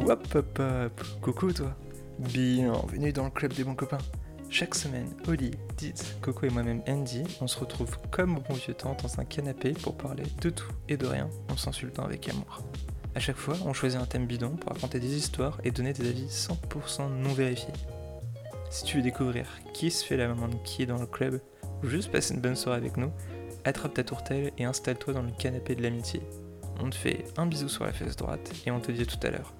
Hop hop hop, coucou toi Bienvenue dans le club des bons copains Chaque semaine, Oli, Diz, Coco et moi-même Andy, on se retrouve comme au bon vieux temps dans un canapé pour parler de tout et de rien en s'insultant avec amour. À chaque fois, on choisit un thème bidon pour raconter des histoires et donner des avis 100% non vérifiés. Si tu veux découvrir qui se fait la maman de qui est dans le club, ou juste passer une bonne soirée avec nous, attrape ta tourtelle et installe-toi dans le canapé de l'amitié. On te fait un bisou sur la fesse droite et on te dit à tout à l'heure.